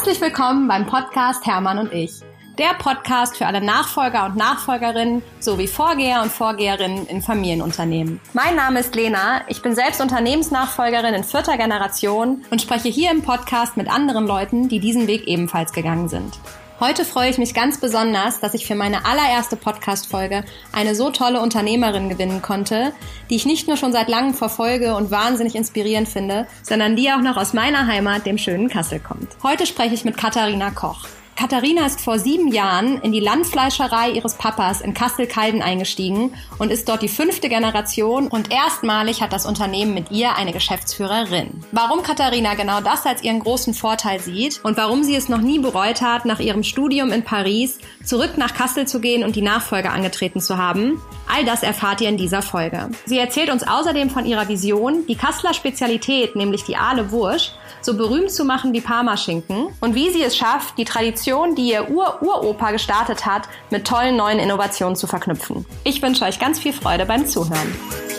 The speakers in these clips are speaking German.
Herzlich willkommen beim Podcast Hermann und ich. Der Podcast für alle Nachfolger und Nachfolgerinnen sowie Vorgeher und Vorgeherinnen in Familienunternehmen. Mein Name ist Lena, ich bin selbst Unternehmensnachfolgerin in vierter Generation und spreche hier im Podcast mit anderen Leuten, die diesen Weg ebenfalls gegangen sind. Heute freue ich mich ganz besonders, dass ich für meine allererste Podcast-Folge eine so tolle Unternehmerin gewinnen konnte, die ich nicht nur schon seit langem verfolge und wahnsinnig inspirierend finde, sondern die auch noch aus meiner Heimat, dem schönen Kassel, kommt. Heute spreche ich mit Katharina Koch. Katharina ist vor sieben Jahren in die Landfleischerei ihres Papas in Kassel-Calden eingestiegen und ist dort die fünfte Generation und erstmalig hat das Unternehmen mit ihr eine Geschäftsführerin. Warum Katharina genau das als ihren großen Vorteil sieht und warum sie es noch nie bereut hat, nach ihrem Studium in Paris zurück nach Kassel zu gehen und die Nachfolge angetreten zu haben, all das erfahrt ihr in dieser Folge. Sie erzählt uns außerdem von ihrer Vision, die Kasseler Spezialität, nämlich die Aale Wursch, so berühmt zu machen wie Parmaschinken und wie sie es schafft, die Tradition, die ihr Ur-Uropa gestartet hat, mit tollen neuen Innovationen zu verknüpfen. Ich wünsche euch ganz viel Freude beim Zuhören.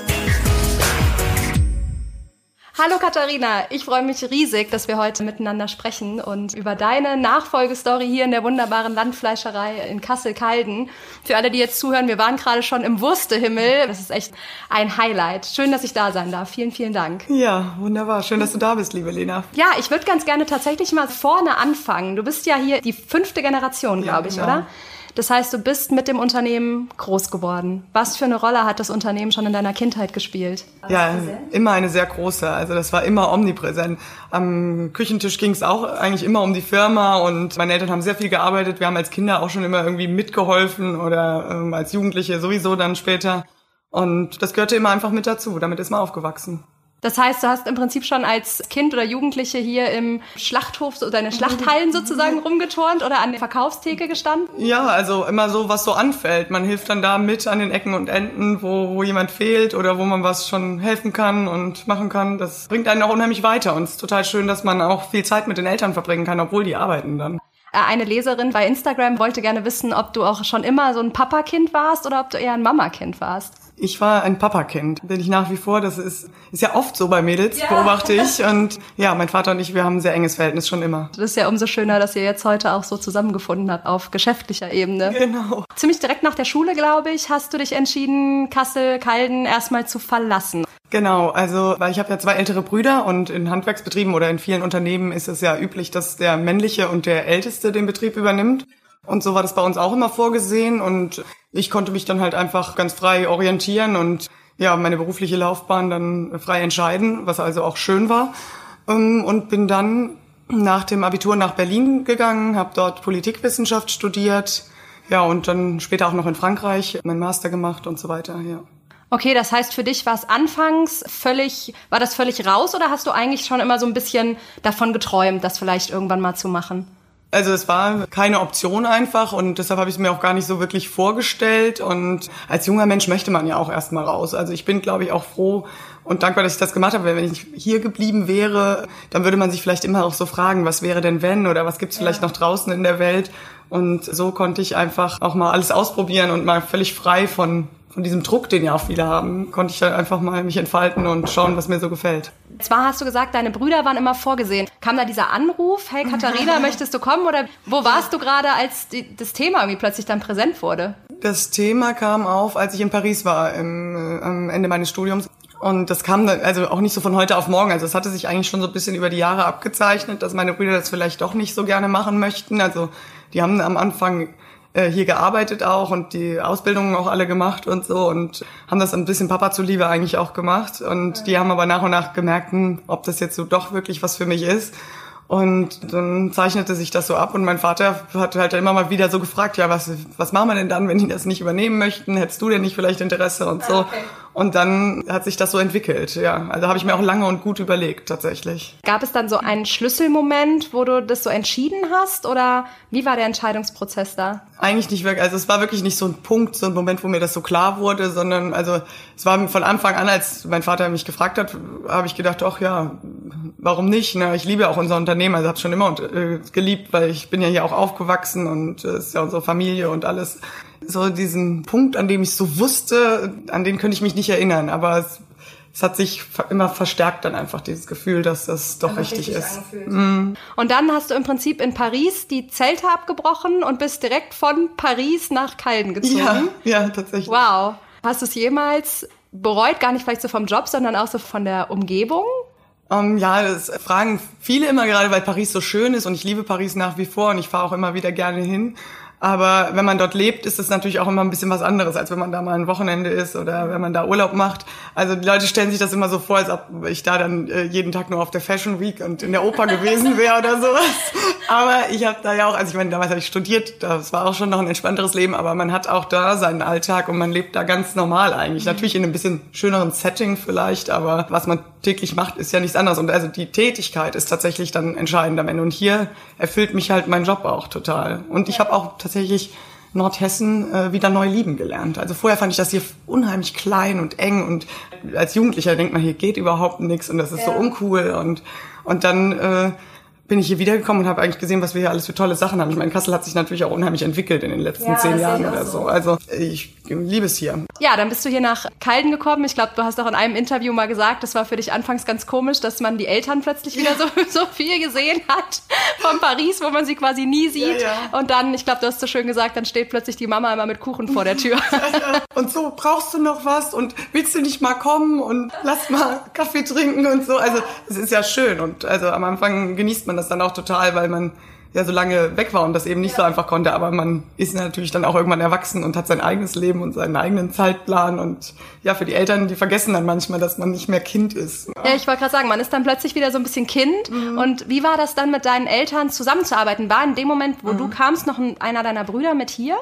Hallo Katharina, ich freue mich riesig, dass wir heute miteinander sprechen und über deine Nachfolgestory hier in der wunderbaren Landfleischerei in Kassel-Calden. Für alle, die jetzt zuhören, wir waren gerade schon im Wurstehimmel. Das ist echt ein Highlight. Schön, dass ich da sein darf. Vielen, vielen Dank. Ja, wunderbar. Schön, dass du da bist, liebe Lena. Ja, ich würde ganz gerne tatsächlich mal vorne anfangen. Du bist ja hier die fünfte Generation, glaube ja, genau. ich, oder? Das heißt, du bist mit dem Unternehmen groß geworden. Was für eine Rolle hat das Unternehmen schon in deiner Kindheit gespielt? Ja, immer eine sehr große. Also das war immer omnipräsent. Am Küchentisch ging es auch eigentlich immer um die Firma und meine Eltern haben sehr viel gearbeitet. Wir haben als Kinder auch schon immer irgendwie mitgeholfen oder ähm, als Jugendliche sowieso dann später. Und das gehörte immer einfach mit dazu. Damit ist man aufgewachsen. Das heißt, du hast im Prinzip schon als Kind oder Jugendliche hier im Schlachthof oder in den Schlachthallen sozusagen rumgeturnt oder an der Verkaufstheke gestanden? Ja, also immer so, was so anfällt. Man hilft dann da mit an den Ecken und Enden, wo, wo jemand fehlt oder wo man was schon helfen kann und machen kann. Das bringt einen auch unheimlich weiter und es ist total schön, dass man auch viel Zeit mit den Eltern verbringen kann, obwohl die arbeiten dann. Äh, eine Leserin bei Instagram wollte gerne wissen, ob du auch schon immer so ein Papakind warst oder ob du eher ein Mamakind warst. Ich war ein Papakind, bin ich nach wie vor. Das ist, ist ja oft so bei Mädels, ja. beobachte ich. Und ja, mein Vater und ich, wir haben ein sehr enges Verhältnis schon immer. Das ist ja umso schöner, dass ihr jetzt heute auch so zusammengefunden habt auf geschäftlicher Ebene. Genau. Ziemlich direkt nach der Schule, glaube ich, hast du dich entschieden, Kassel, Kalden erstmal zu verlassen. Genau, also weil ich habe ja zwei ältere Brüder und in Handwerksbetrieben oder in vielen Unternehmen ist es ja üblich, dass der männliche und der älteste den Betrieb übernimmt. Und so war das bei uns auch immer vorgesehen und ich konnte mich dann halt einfach ganz frei orientieren und ja, meine berufliche Laufbahn dann frei entscheiden, was also auch schön war. Ähm, und bin dann nach dem Abitur nach Berlin gegangen, habe dort Politikwissenschaft studiert, ja, und dann später auch noch in Frankreich meinen Master gemacht und so weiter, ja. Okay, das heißt, für dich war es anfangs völlig, war das völlig raus oder hast du eigentlich schon immer so ein bisschen davon geträumt, das vielleicht irgendwann mal zu machen? Also es war keine Option einfach und deshalb habe ich es mir auch gar nicht so wirklich vorgestellt. Und als junger Mensch möchte man ja auch erstmal raus. Also ich bin, glaube ich, auch froh und dankbar, dass ich das gemacht habe. Wenn ich hier geblieben wäre, dann würde man sich vielleicht immer auch so fragen, was wäre denn wenn oder was gibt's vielleicht ja. noch draußen in der Welt. Und so konnte ich einfach auch mal alles ausprobieren und mal völlig frei von von diesem Druck, den ja auch viele haben, konnte ich dann einfach mal mich entfalten und schauen, was mir so gefällt. Zwar hast du gesagt, deine Brüder waren immer vorgesehen. Kam da dieser Anruf, hey Katharina, möchtest du kommen? Oder wo warst du gerade, als die, das Thema irgendwie plötzlich dann präsent wurde? Das Thema kam auf, als ich in Paris war, im, äh, am Ende meines Studiums. Und das kam dann, also auch nicht so von heute auf morgen. Also es hatte sich eigentlich schon so ein bisschen über die Jahre abgezeichnet, dass meine Brüder das vielleicht doch nicht so gerne machen möchten. Also die haben am Anfang äh, hier gearbeitet auch und die Ausbildungen auch alle gemacht und so und haben das ein bisschen Papa zuliebe eigentlich auch gemacht und die haben aber nach und nach gemerkt, hm, ob das jetzt so doch wirklich was für mich ist. Und dann zeichnete sich das so ab und mein Vater hat halt immer mal wieder so gefragt, ja, was, was machen wir denn dann, wenn die das nicht übernehmen möchten? Hättest du denn nicht vielleicht Interesse und so? Okay. Und dann hat sich das so entwickelt, ja. Also habe ich mir auch lange und gut überlegt, tatsächlich. Gab es dann so einen Schlüsselmoment, wo du das so entschieden hast oder wie war der Entscheidungsprozess da? Eigentlich nicht wirklich, also es war wirklich nicht so ein Punkt, so ein Moment, wo mir das so klar wurde, sondern also es war von Anfang an, als mein Vater mich gefragt hat, habe ich gedacht, ach ja, warum nicht? Ne? Ich liebe auch unser Unternehmen, also habe schon immer äh, geliebt, weil ich bin ja hier auch aufgewachsen und es äh, ist ja unsere Familie und alles so diesen Punkt, an dem ich so wusste, an den könnte ich mich nicht erinnern, aber es, es hat sich immer verstärkt dann einfach dieses Gefühl, dass das doch richtig, richtig, ist. Mm. Und dann hast du im Prinzip in Paris die Zelte abgebrochen und bist direkt von Paris nach Calden gezogen. Ja, ja, tatsächlich. Wow. Hast du es jemals bereut, gar nicht vielleicht so vom Job, sondern auch so von der Umgebung? Um, ähm, ja, das fragen viele immer gerade, weil Paris so schön ist und ich liebe Paris nach wie vor und ich fahre auch immer wieder gerne hin. Aber wenn man dort lebt, ist es natürlich auch immer ein bisschen was anderes, als wenn man da mal ein Wochenende ist oder wenn man da Urlaub macht. Also die Leute stellen sich das immer so vor, als ob ich da dann äh, jeden Tag nur auf der Fashion Week und in der Oper gewesen wäre oder sowas. Aber ich habe da ja auch, also ich meine, damals habe ich studiert, das war auch schon noch ein entspannteres Leben, aber man hat auch da seinen Alltag und man lebt da ganz normal eigentlich. Natürlich in einem bisschen schöneren Setting vielleicht, aber was man täglich macht, ist ja nichts anderes. Und also die Tätigkeit ist tatsächlich dann entscheidend am Ende. Und hier erfüllt mich halt mein Job auch total. Und ich habe auch tatsächlich Nordhessen äh, wieder neu lieben gelernt. Also vorher fand ich das hier unheimlich klein und eng und als Jugendlicher denkt man, hier geht überhaupt nichts und das ist ja. so uncool und und dann äh, bin ich hier wiedergekommen und habe eigentlich gesehen, was wir hier alles für tolle Sachen haben. Ich meine, Kassel hat sich natürlich auch unheimlich entwickelt in den letzten ja, zehn Jahren oder so. Also ich liebe es hier. Ja, dann bist du hier nach Calden gekommen. Ich glaube, du hast auch in einem Interview mal gesagt, das war für dich anfangs ganz komisch, dass man die Eltern plötzlich wieder so, so viel gesehen hat von Paris, wo man sie quasi nie sieht. Ja, ja. Und dann, ich glaube, du hast so schön gesagt, dann steht plötzlich die Mama immer mit Kuchen vor der Tür. und so, brauchst du noch was? Und willst du nicht mal kommen und lass mal Kaffee trinken und so? Also es ist ja schön und also am Anfang genießt man das dann auch total, weil man ja so lange weg war und das eben nicht ja. so einfach konnte. Aber man ist natürlich dann auch irgendwann erwachsen und hat sein eigenes Leben und seinen eigenen Zeitplan. Und ja, für die Eltern, die vergessen dann manchmal, dass man nicht mehr Kind ist. Ja, ich wollte gerade sagen, man ist dann plötzlich wieder so ein bisschen Kind. Mhm. Und wie war das dann mit deinen Eltern zusammenzuarbeiten? War in dem Moment, wo mhm. du kamst, noch einer deiner Brüder mit hier?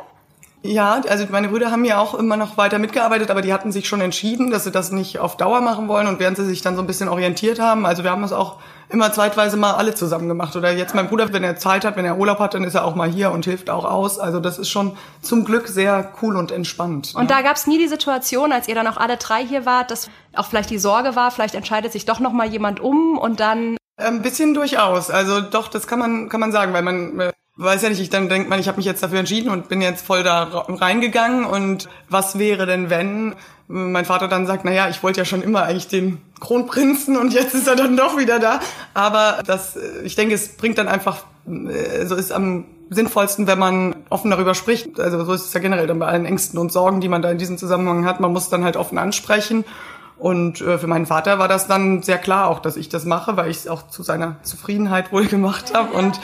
Ja, also meine Brüder haben ja auch immer noch weiter mitgearbeitet, aber die hatten sich schon entschieden, dass sie das nicht auf Dauer machen wollen und während sie sich dann so ein bisschen orientiert haben, also wir haben das auch immer zeitweise mal alle zusammen gemacht. Oder jetzt mein Bruder, wenn er Zeit hat, wenn er Urlaub hat, dann ist er auch mal hier und hilft auch aus. Also das ist schon zum Glück sehr cool und entspannt. Und ja. da gab es nie die Situation, als ihr dann auch alle drei hier wart, dass auch vielleicht die Sorge war, vielleicht entscheidet sich doch noch mal jemand um und dann ein bisschen durchaus. Also doch, das kann man kann man sagen, weil man äh, weiß ja nicht, ich dann denkt man, ich habe mich jetzt dafür entschieden und bin jetzt voll da reingegangen und was wäre denn wenn mein Vater dann sagt, na ja, ich wollte ja schon immer eigentlich den Kronprinzen und jetzt ist er dann doch wieder da. Aber das, äh, ich denke, es bringt dann einfach, äh, so ist am sinnvollsten, wenn man offen darüber spricht. Also so ist es ja generell dann bei allen Ängsten und Sorgen, die man da in diesem Zusammenhang hat. Man muss dann halt offen ansprechen. Und äh, für meinen Vater war das dann sehr klar auch, dass ich das mache, weil ich es auch zu seiner Zufriedenheit wohl gemacht habe und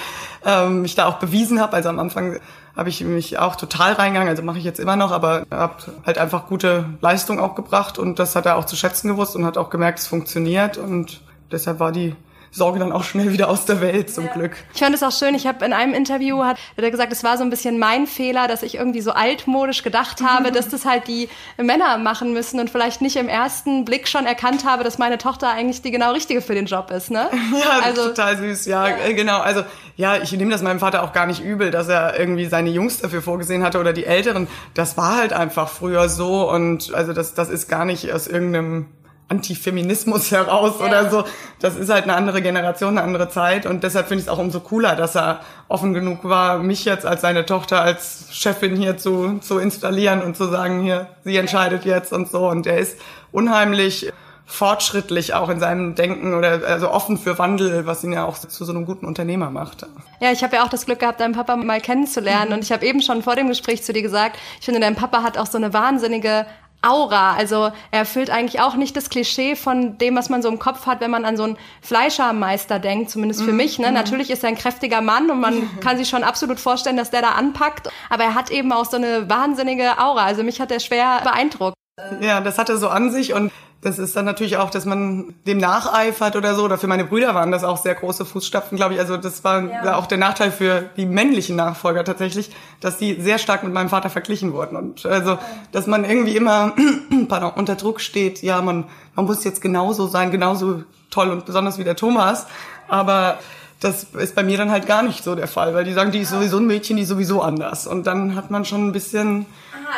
ähm, mich da auch bewiesen habe. Also am Anfang habe ich mich auch total reingegangen, also mache ich jetzt immer noch, aber habe halt einfach gute Leistung auch gebracht. Und das hat er auch zu schätzen gewusst und hat auch gemerkt, es funktioniert. Und deshalb war die Sorge dann auch schnell wieder aus der Welt, zum ja. Glück. Ich fand es auch schön, ich habe in einem Interview, hat, hat er gesagt, es war so ein bisschen mein Fehler, dass ich irgendwie so altmodisch gedacht habe, dass das halt die Männer machen müssen und vielleicht nicht im ersten Blick schon erkannt habe, dass meine Tochter eigentlich die genau richtige für den Job ist, ne? Ja, also, total süß, ja, ja, genau. Also, ja, ich nehme das meinem Vater auch gar nicht übel, dass er irgendwie seine Jungs dafür vorgesehen hatte oder die Älteren. Das war halt einfach früher so und also das, das ist gar nicht aus irgendeinem Antifeminismus heraus ja. oder so. Das ist halt eine andere Generation, eine andere Zeit und deshalb finde ich es auch umso cooler, dass er offen genug war, mich jetzt als seine Tochter als Chefin hier zu, zu installieren und zu sagen, hier, sie entscheidet jetzt und so und er ist unheimlich fortschrittlich auch in seinem Denken oder also offen für Wandel, was ihn ja auch zu so einem guten Unternehmer macht. Ja, ich habe ja auch das Glück gehabt, deinen Papa mal kennenzulernen mhm. und ich habe eben schon vor dem Gespräch zu dir gesagt, ich finde, dein Papa hat auch so eine wahnsinnige Aura. Also er erfüllt eigentlich auch nicht das Klischee von dem, was man so im Kopf hat, wenn man an so einen Fleischermeister denkt, zumindest für mm, mich. Ne? Mm. Natürlich ist er ein kräftiger Mann und man kann sich schon absolut vorstellen, dass der da anpackt. Aber er hat eben auch so eine wahnsinnige Aura. Also mich hat er schwer beeindruckt. Ja, das hat er so an sich und das ist dann natürlich auch, dass man dem nacheifert oder so. Oder für meine Brüder waren das auch sehr große Fußstapfen, glaube ich. Also das war ja. auch der Nachteil für die männlichen Nachfolger tatsächlich, dass die sehr stark mit meinem Vater verglichen wurden. Und also, dass man irgendwie immer pardon, unter Druck steht. Ja, man, man muss jetzt genauso sein, genauso toll und besonders wie der Thomas. Aber das ist bei mir dann halt gar nicht so der Fall, weil die sagen, die ist sowieso ein Mädchen, die ist sowieso anders. Und dann hat man schon ein bisschen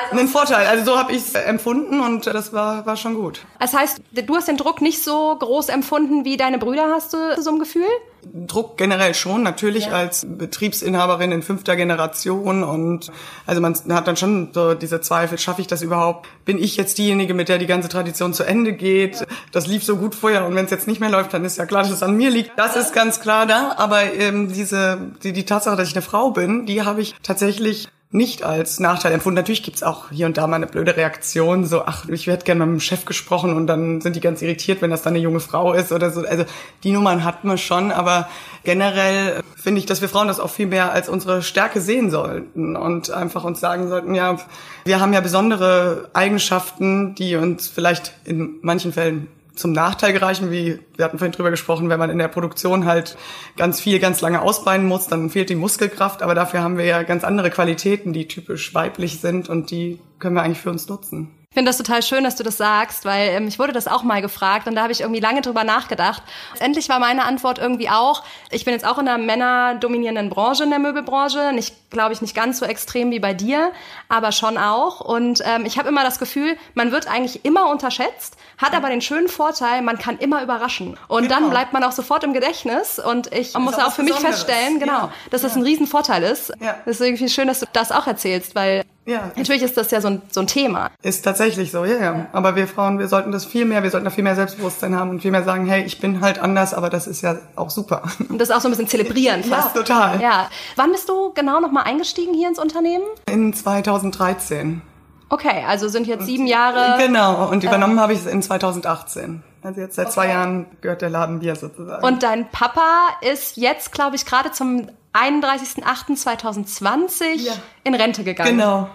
also einen Vorteil. Also so habe ich es empfunden und das war, war schon gut. Das heißt, du hast den Druck nicht so groß empfunden wie deine Brüder, hast du so ein Gefühl? Druck generell schon, natürlich ja. als Betriebsinhaberin in fünfter Generation und also man hat dann schon so diese Zweifel, schaffe ich das überhaupt? Bin ich jetzt diejenige, mit der die ganze Tradition zu Ende geht? Das lief so gut vorher und wenn es jetzt nicht mehr läuft, dann ist ja klar, dass es an mir liegt. Das ist ganz klar da, aber ähm, diese die, die Tatsache, dass ich eine Frau bin, die habe ich tatsächlich nicht als Nachteil empfunden. Natürlich gibt's auch hier und da mal eine blöde Reaktion, so, ach, ich hätte gerne mit dem Chef gesprochen und dann sind die ganz irritiert, wenn das dann eine junge Frau ist oder so. Also die Nummern hatten wir schon, aber generell finde ich, dass wir Frauen das auch viel mehr als unsere Stärke sehen sollten und einfach uns sagen sollten, ja, wir haben ja besondere Eigenschaften, die uns vielleicht in manchen Fällen zum Nachteil gereichen, wie wir hatten vorhin drüber gesprochen, wenn man in der Produktion halt ganz viel, ganz lange ausbeinen muss, dann fehlt die Muskelkraft, aber dafür haben wir ja ganz andere Qualitäten, die typisch weiblich sind und die können wir eigentlich für uns nutzen. Ich finde das total schön, dass du das sagst, weil ähm, ich wurde das auch mal gefragt und da habe ich irgendwie lange drüber nachgedacht. Endlich war meine Antwort irgendwie auch, ich bin jetzt auch in einer männerdominierenden Branche, in der Möbelbranche, nicht, glaube ich, nicht ganz so extrem wie bei dir, aber schon auch. Und ähm, ich habe immer das Gefühl, man wird eigentlich immer unterschätzt, hat aber den schönen Vorteil, man kann immer überraschen. Und genau. dann bleibt man auch sofort im Gedächtnis. Und ich das muss auch für mich feststellen, genau, ja. dass das ein Riesenvorteil ist. Ja. Das ist irgendwie schön, dass du das auch erzählst, weil ja. Natürlich ist das ja so ein, so ein Thema. Ist tatsächlich so, ja, ja. Aber wir Frauen, wir sollten das viel mehr, wir sollten da viel mehr Selbstbewusstsein haben und viel mehr sagen, hey, ich bin halt anders, aber das ist ja auch super. Und das auch so ein bisschen zelebrieren fast. Ja, total. Ja. Wann bist du genau nochmal eingestiegen hier ins Unternehmen? In 2013. Okay, also sind jetzt sieben Jahre. Genau, und übernommen äh, habe ich es in 2018. Also jetzt seit okay. zwei Jahren gehört der Laden mir sozusagen. Und dein Papa ist jetzt, glaube ich, gerade zum 31.08.2020 ja. in Rente gegangen. Genau.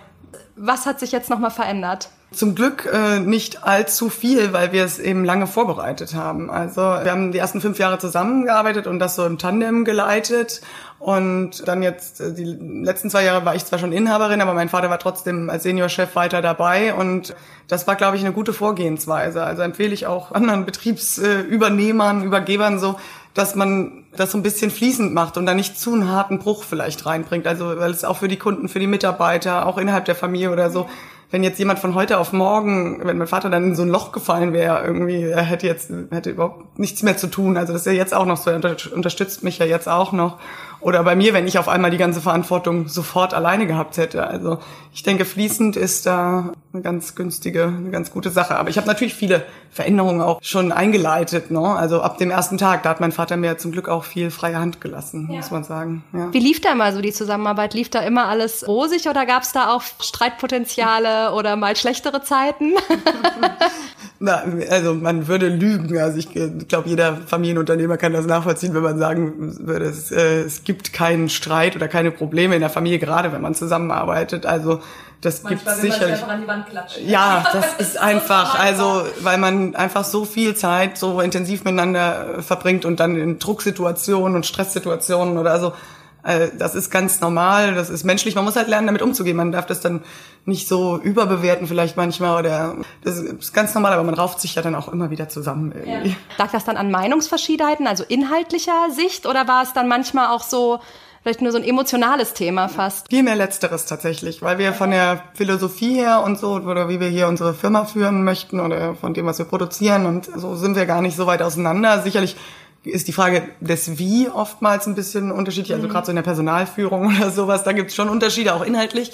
Was hat sich jetzt nochmal verändert? Zum Glück äh, nicht allzu viel, weil wir es eben lange vorbereitet haben. Also wir haben die ersten fünf Jahre zusammengearbeitet und das so im Tandem geleitet. Und dann jetzt, äh, die letzten zwei Jahre war ich zwar schon Inhaberin, aber mein Vater war trotzdem als Seniorchef weiter dabei. Und das war, glaube ich, eine gute Vorgehensweise. Also empfehle ich auch anderen Betriebsübernehmern, Übergebern so, dass man das so ein bisschen fließend macht und da nicht zu einen harten Bruch vielleicht reinbringt. Also weil es auch für die Kunden, für die Mitarbeiter, auch innerhalb der Familie oder so wenn jetzt jemand von heute auf morgen, wenn mein Vater dann in so ein Loch gefallen wäre, irgendwie, er hätte jetzt, hätte überhaupt nichts mehr zu tun. Also das ist ja jetzt auch noch so, er unterstützt mich ja jetzt auch noch. Oder bei mir, wenn ich auf einmal die ganze Verantwortung sofort alleine gehabt hätte. Also ich denke, fließend ist da eine ganz günstige, eine ganz gute Sache. Aber ich habe natürlich viele Veränderungen auch schon eingeleitet. Ne? Also ab dem ersten Tag, da hat mein Vater mir zum Glück auch viel freie Hand gelassen, ja. muss man sagen. Ja. Wie lief da mal so die Zusammenarbeit? Lief da immer alles rosig oder gab es da auch Streitpotenziale oder mal schlechtere Zeiten? Na, also man würde lügen. Also ich glaube, jeder Familienunternehmer kann das nachvollziehen, wenn man sagen würde, es, äh, es gibt keinen Streit oder keine Probleme in der Familie, gerade wenn man zusammenarbeitet. Also das gibt sicherlich. Ja, das ist einfach, also weil man einfach so viel Zeit so intensiv miteinander äh, verbringt und dann in Drucksituationen und Stresssituationen oder so. Äh, das ist ganz normal, das ist menschlich. Man muss halt lernen, damit umzugehen. Man darf das dann nicht so überbewerten vielleicht manchmal oder das ist ganz normal, aber man rauft sich ja dann auch immer wieder zusammen irgendwie. Ja. Lag das dann an Meinungsverschiedenheiten, also inhaltlicher Sicht oder war es dann manchmal auch so, vielleicht nur so ein emotionales Thema fast. Viel mehr Letzteres tatsächlich, weil wir von der Philosophie her und so, oder wie wir hier unsere Firma führen möchten oder von dem, was wir produzieren und so sind wir gar nicht so weit auseinander. Sicherlich ist die Frage des Wie oftmals ein bisschen unterschiedlich, also mhm. gerade so in der Personalführung oder sowas, da gibt es schon Unterschiede, auch inhaltlich.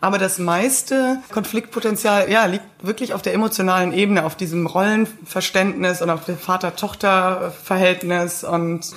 Aber das meiste Konfliktpotenzial, ja, liegt wirklich auf der emotionalen Ebene, auf diesem Rollenverständnis und auf dem Vater-Tochter-Verhältnis und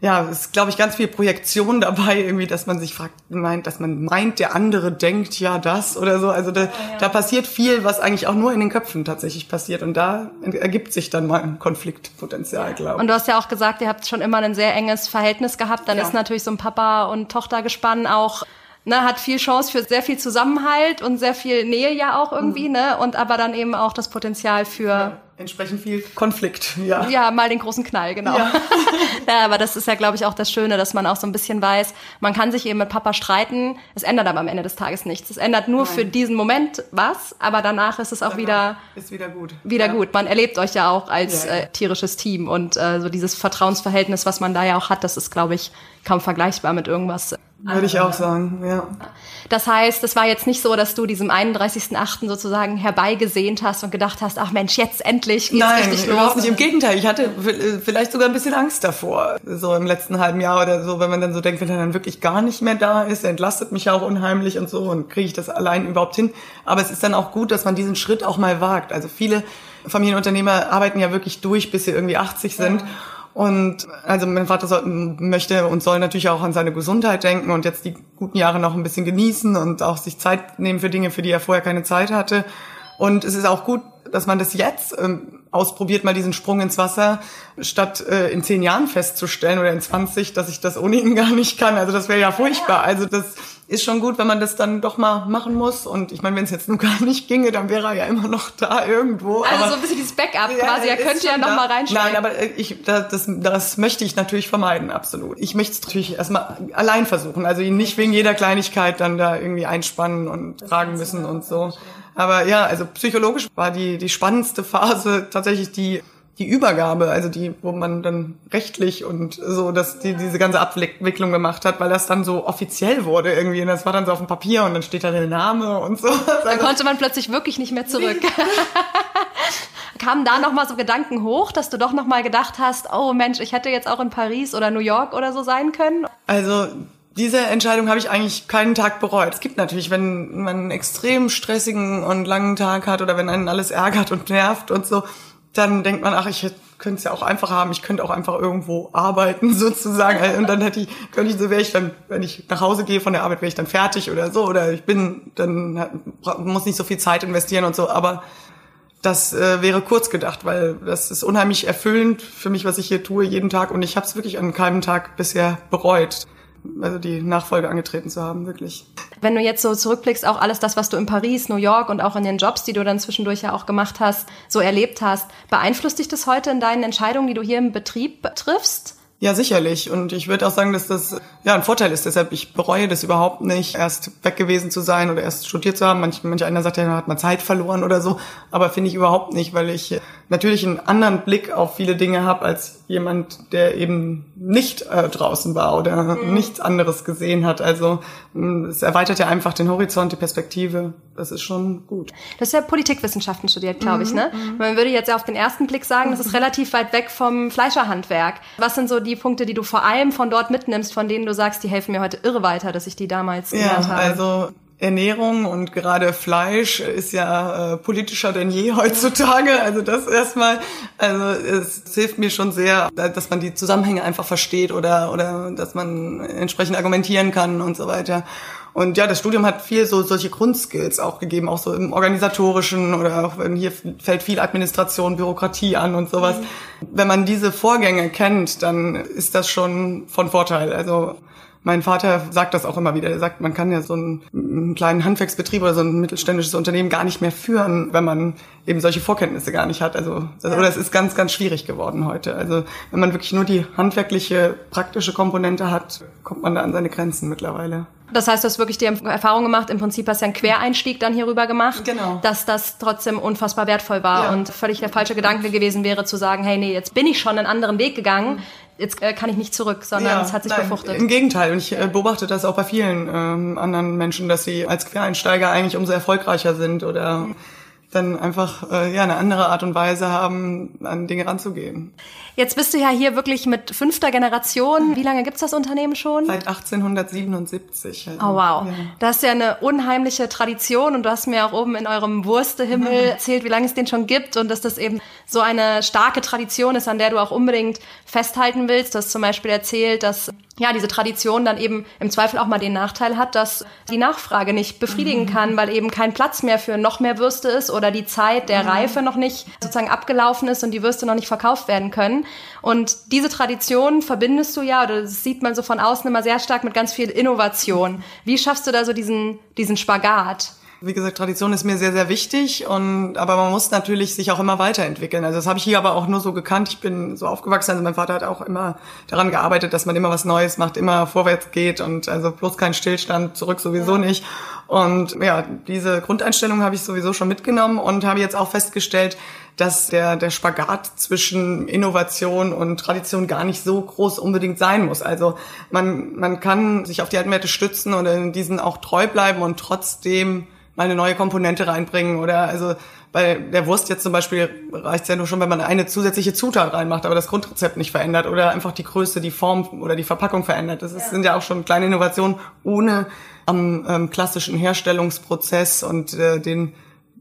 ja, es ist, glaube ich, ganz viel Projektion dabei, irgendwie, dass man sich fragt, meint, dass man meint, der andere denkt ja das oder so. Also da, ja, ja. da passiert viel, was eigentlich auch nur in den Köpfen tatsächlich passiert. Und da ergibt sich dann mal ein Konfliktpotenzial, glaube ich. Und du hast ja auch gesagt, ihr habt schon immer ein sehr enges Verhältnis gehabt. Dann ja. ist natürlich so ein Papa- und Tochtergespann auch ne, hat viel Chance für sehr viel Zusammenhalt und sehr viel Nähe ja auch irgendwie, mhm. ne? Und aber dann eben auch das Potenzial für entsprechend viel Konflikt, ja. Ja, mal den großen Knall, genau. Ja. ja, aber das ist ja, glaube ich, auch das Schöne, dass man auch so ein bisschen weiß, man kann sich eben mit Papa streiten, es ändert aber am Ende des Tages nichts. Es ändert nur Nein. für diesen Moment was, aber danach ist es auch danach wieder ist wieder gut. Wieder ja. gut. Man erlebt euch ja auch als ja, äh, tierisches Team und äh, so dieses Vertrauensverhältnis, was man da ja auch hat, das ist, glaube ich, kaum vergleichbar mit irgendwas Würde ich auch sagen, ja. Das heißt, es war jetzt nicht so, dass du diesem 31.8. sozusagen herbeigesehnt hast und gedacht hast, ach Mensch, jetzt endlich geht's Nein, richtig überhaupt los. nicht. Im Gegenteil, ich hatte äh, vielleicht sogar ein bisschen Angst davor. So im letzten halben Jahr oder so, wenn man dann so denkt, wenn er dann wirklich gar nicht mehr da ist, entlastet mich ja auch unheimlich und so und kriege ich das allein überhaupt hin. Aber es ist dann auch gut, dass man diesen Schritt auch mal wagt. Also viele Familienunternehmer arbeiten ja wirklich durch, bis sie irgendwie 80 sind. Ja. Und also mein Vater soll, möchte und soll natürlich auch an seine Gesundheit denken und jetzt die guten Jahre noch ein bisschen genießen und auch sich Zeit nehmen für Dinge, für die er vorher keine Zeit hatte. Und es ist auch gut, dass man das jetzt ähm, ausprobiert, mal diesen Sprung ins Wasser, statt äh, in zehn Jahren festzustellen oder in 20, dass ich das ohne ihn gar nicht kann. Also das wäre ja furchtbar. Also das ist schon gut, wenn man das dann doch mal machen muss. Und ich meine, wenn es jetzt nun gar nicht ginge, dann wäre er ja immer noch da irgendwo. Also aber, so ein bisschen dieses Backup ja, quasi. Er könnte ja noch da. mal reinschreiben. Nein, aber äh, ich, das, das möchte ich natürlich vermeiden, absolut. Ich möchte es natürlich erstmal allein versuchen. Also ihn nicht wegen jeder Kleinigkeit dann da irgendwie einspannen und fragen müssen und so. Aber ja, also psychologisch war die, die spannendste Phase tatsächlich die, die Übergabe, also die, wo man dann rechtlich und so, dass die diese ganze Abwicklung gemacht hat, weil das dann so offiziell wurde irgendwie. Und das war dann so auf dem Papier und dann steht da der Name und so. Dann konnte man plötzlich wirklich nicht mehr zurück. Kamen da noch mal so Gedanken hoch, dass du doch noch mal gedacht hast, oh Mensch, ich hätte jetzt auch in Paris oder New York oder so sein können? Also diese Entscheidung habe ich eigentlich keinen Tag bereut. Es gibt natürlich, wenn man einen extrem stressigen und langen Tag hat oder wenn einen alles ärgert und nervt und so, dann denkt man, ach, ich könnte es ja auch einfach haben, ich könnte auch einfach irgendwo arbeiten sozusagen. Und dann hätte ich, könnte ich, so wäre ich dann, wenn ich nach Hause gehe von der Arbeit, wäre ich dann fertig oder so. Oder ich bin, dann muss nicht so viel Zeit investieren und so. Aber das äh, wäre kurz gedacht, weil das ist unheimlich erfüllend für mich, was ich hier tue, jeden Tag. Und ich habe es wirklich an keinem Tag bisher bereut also die Nachfolge angetreten zu haben, wirklich. Wenn du jetzt so zurückblickst, auch alles das, was du in Paris, New York und auch in den Jobs, die du dann zwischendurch ja auch gemacht hast, so erlebt hast, beeinflusst dich das heute in deinen Entscheidungen, die du hier im Betrieb triffst? Ja, sicherlich. Und ich würde auch sagen, dass das ja ein Vorteil ist. Deshalb, ich bereue das überhaupt nicht, erst weg gewesen zu sein oder erst studiert zu haben. Manch, manch einer sagt ja, hat man Zeit verloren oder so. Aber finde ich überhaupt nicht, weil ich natürlich einen anderen Blick auf viele Dinge habe als jemand, der eben nicht äh, draußen war oder mhm. nichts anderes gesehen hat. Also es erweitert ja einfach den Horizont, die Perspektive. Das ist schon gut. Du hast ja Politikwissenschaften studiert, glaube ich, ne? Mhm. Man würde jetzt ja auf den ersten Blick sagen, das ist relativ weit weg vom Fleischerhandwerk. Was sind so die Punkte, die du vor allem von dort mitnimmst, von denen du sagst, die helfen mir heute irre weiter, dass ich die damals gelernt ja, habe? Also Ernährung und gerade Fleisch ist ja äh, politischer denn je heutzutage. Also das erstmal, also es hilft mir schon sehr, dass man die Zusammenhänge einfach versteht oder oder dass man entsprechend argumentieren kann und so weiter. Und ja, das Studium hat viel so solche Grundskills auch gegeben, auch so im organisatorischen oder auch wenn hier fällt viel Administration, Bürokratie an und sowas. Mhm. Wenn man diese Vorgänge kennt, dann ist das schon von Vorteil. Also mein Vater sagt das auch immer wieder. Er sagt, man kann ja so einen, einen, kleinen Handwerksbetrieb oder so ein mittelständisches Unternehmen gar nicht mehr führen, wenn man eben solche Vorkenntnisse gar nicht hat. Also, ja. oder es ist ganz, ganz schwierig geworden heute. Also, wenn man wirklich nur die handwerkliche, praktische Komponente hat, kommt man da an seine Grenzen mittlerweile. Das heißt, du hast wirklich die Erfahrung gemacht, im Prinzip hast du einen Quereinstieg dann hierüber gemacht, genau. dass das trotzdem unfassbar wertvoll war ja. und völlig der falsche Gedanke gewesen wäre zu sagen, hey, nee, jetzt bin ich schon einen anderen Weg gegangen, jetzt äh, kann ich nicht zurück, sondern ja, es hat sich nein, befruchtet. Im Gegenteil, und ich äh, beobachte das auch bei vielen ähm, anderen Menschen, dass sie als Quereinsteiger eigentlich umso erfolgreicher sind oder dann einfach äh, ja eine andere Art und Weise haben, an Dinge ranzugehen. Jetzt bist du ja hier wirklich mit fünfter Generation. Wie lange gibt's das Unternehmen schon? Seit 1877. Also, oh wow. Ja. Das ist ja eine unheimliche Tradition und du hast mir auch oben in eurem Wurstehimmel mhm. erzählt, wie lange es den schon gibt und dass das eben so eine starke Tradition ist, an der du auch unbedingt festhalten willst. Du hast zum Beispiel erzählt, dass ja, diese Tradition dann eben im Zweifel auch mal den Nachteil hat, dass die Nachfrage nicht befriedigen mhm. kann, weil eben kein Platz mehr für noch mehr Würste ist oder die Zeit der mhm. Reife noch nicht sozusagen abgelaufen ist und die Würste noch nicht verkauft werden können. Und diese Tradition verbindest du ja, oder das sieht man so von außen immer sehr stark mit ganz viel Innovation. Wie schaffst du da so diesen, diesen Spagat? Wie gesagt, Tradition ist mir sehr, sehr wichtig und aber man muss natürlich sich auch immer weiterentwickeln. Also das habe ich hier aber auch nur so gekannt. Ich bin so aufgewachsen. Also mein Vater hat auch immer daran gearbeitet, dass man immer was Neues macht, immer vorwärts geht und also bloß kein Stillstand, zurück sowieso ja. nicht. Und ja, diese Grundeinstellung habe ich sowieso schon mitgenommen und habe jetzt auch festgestellt, dass der, der Spagat zwischen Innovation und Tradition gar nicht so groß unbedingt sein muss. Also man, man kann sich auf die alten Werte stützen und in diesen auch treu bleiben und trotzdem mal eine neue Komponente reinbringen oder also bei der Wurst jetzt zum Beispiel reicht es ja nur schon, wenn man eine zusätzliche Zutat reinmacht, aber das Grundrezept nicht verändert oder einfach die Größe, die Form oder die Verpackung verändert. Das ist, sind ja auch schon kleine Innovationen ohne am ähm, klassischen Herstellungsprozess und äh, den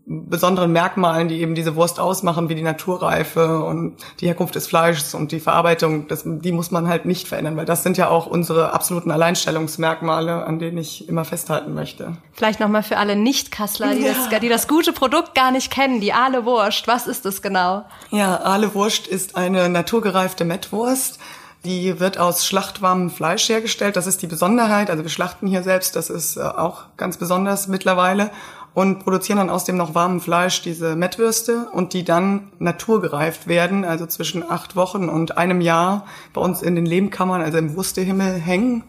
besonderen Merkmalen, die eben diese Wurst ausmachen, wie die Naturreife und die Herkunft des Fleisches und die Verarbeitung, das, die muss man halt nicht verändern, weil das sind ja auch unsere absoluten Alleinstellungsmerkmale, an denen ich immer festhalten möchte. Vielleicht nochmal für alle Nicht-Kassler, die, ja. das, die das gute Produkt gar nicht kennen, die Aale Wurst. Was ist das genau? Ja, Aale Wurst ist eine naturgereifte Mettwurst. Die wird aus schlachtwarmem Fleisch hergestellt. Das ist die Besonderheit. Also wir schlachten hier selbst. Das ist äh, auch ganz besonders mittlerweile und produzieren dann aus dem noch warmen Fleisch diese Mettwürste und die dann naturgereift werden, also zwischen acht Wochen und einem Jahr bei uns in den Lehmkammern, also im Wurstehimmel hängen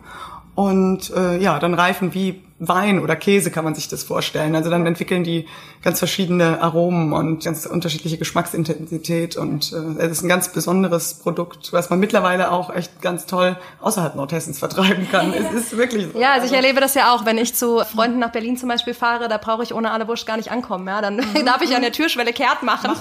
und äh, ja, dann reifen wie Wein oder Käse kann man sich das vorstellen. Also dann entwickeln die ganz verschiedene Aromen und ganz unterschiedliche Geschmacksintensität und äh, es ist ein ganz besonderes Produkt, was man mittlerweile auch echt ganz toll außerhalb Nordhessens vertreiben kann. es ist wirklich so. Ja, also ich erlebe das ja auch, wenn ich zu Freunden nach Berlin zum Beispiel fahre, da brauche ich ohne alle Wurst gar nicht ankommen. Ja, dann mhm. darf ich an der Türschwelle kehrt machen.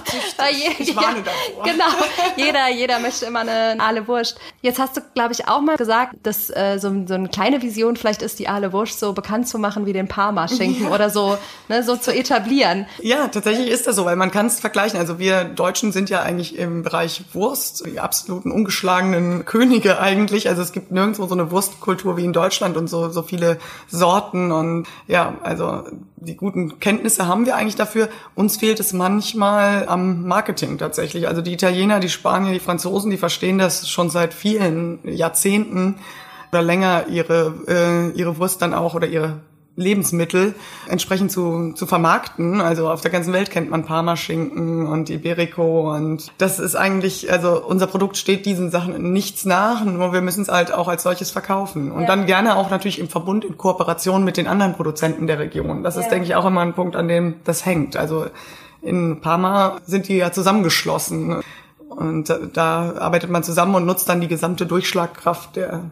ich warne davor. Genau, jeder, jeder möchte immer eine Aale Wurst. Jetzt hast du, glaube ich, auch mal gesagt, dass äh, so, so eine kleine Vision vielleicht ist, die Aale Wurst so bekannt zu machen wie den Parma-Schinken ja. oder so, ne, so zu etablieren. Ja, tatsächlich ist das so, weil man kann es vergleichen. Also wir Deutschen sind ja eigentlich im Bereich Wurst die absoluten ungeschlagenen Könige eigentlich. Also es gibt nirgendwo so eine Wurstkultur wie in Deutschland und so, so viele Sorten und ja, also die guten Kenntnisse haben wir eigentlich dafür. Uns fehlt es manchmal am Marketing tatsächlich. Also die Italiener, die Spanier, die Franzosen, die verstehen das schon seit vielen Jahrzehnten oder länger ihre, äh, ihre Wurst dann auch oder ihre Lebensmittel entsprechend zu, zu vermarkten. Also auf der ganzen Welt kennt man Parmaschinken und Iberico und das ist eigentlich, also unser Produkt steht diesen Sachen nichts nach, nur wir müssen es halt auch als solches verkaufen. Und ja. dann gerne auch natürlich im Verbund, in Kooperation mit den anderen Produzenten der Region. Das ja. ist, denke ich, auch immer ein Punkt, an dem das hängt. Also in Parma sind die ja zusammengeschlossen. Und da arbeitet man zusammen und nutzt dann die gesamte Durchschlagkraft der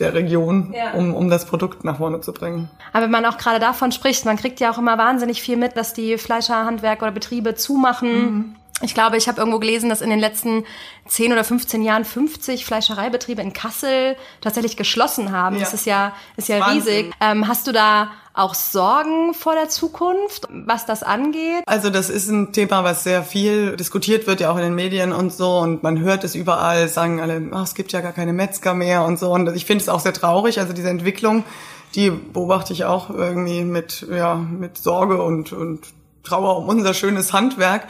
der Region, ja. um, um das Produkt nach vorne zu bringen. Aber wenn man auch gerade davon spricht, man kriegt ja auch immer wahnsinnig viel mit, dass die Fleischerhandwerker oder Betriebe zumachen. Mhm. Ich glaube, ich habe irgendwo gelesen, dass in den letzten 10 oder 15 Jahren 50 Fleischereibetriebe in Kassel tatsächlich geschlossen haben. Ja. Das ist ja, ist ja riesig. Ähm, hast du da auch Sorgen vor der Zukunft, was das angeht? Also das ist ein Thema, was sehr viel diskutiert wird, ja auch in den Medien und so. Und man hört es überall, sagen alle, ach, es gibt ja gar keine Metzger mehr und so. Und ich finde es auch sehr traurig, also diese Entwicklung, die beobachte ich auch irgendwie mit, ja, mit Sorge und, und Trauer um unser schönes Handwerk.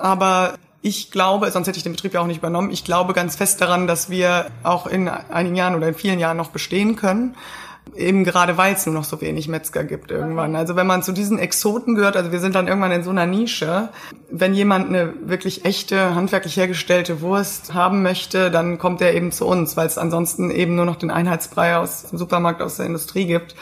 Aber ich glaube, sonst hätte ich den Betrieb ja auch nicht übernommen, ich glaube ganz fest daran, dass wir auch in einigen Jahren oder in vielen Jahren noch bestehen können. Eben gerade weil es nur noch so wenig Metzger gibt irgendwann. Also wenn man zu diesen Exoten gehört, also wir sind dann irgendwann in so einer Nische, wenn jemand eine wirklich echte, handwerklich hergestellte Wurst haben möchte, dann kommt er eben zu uns, weil es ansonsten eben nur noch den Einheitsbrei aus dem Supermarkt, aus der Industrie gibt.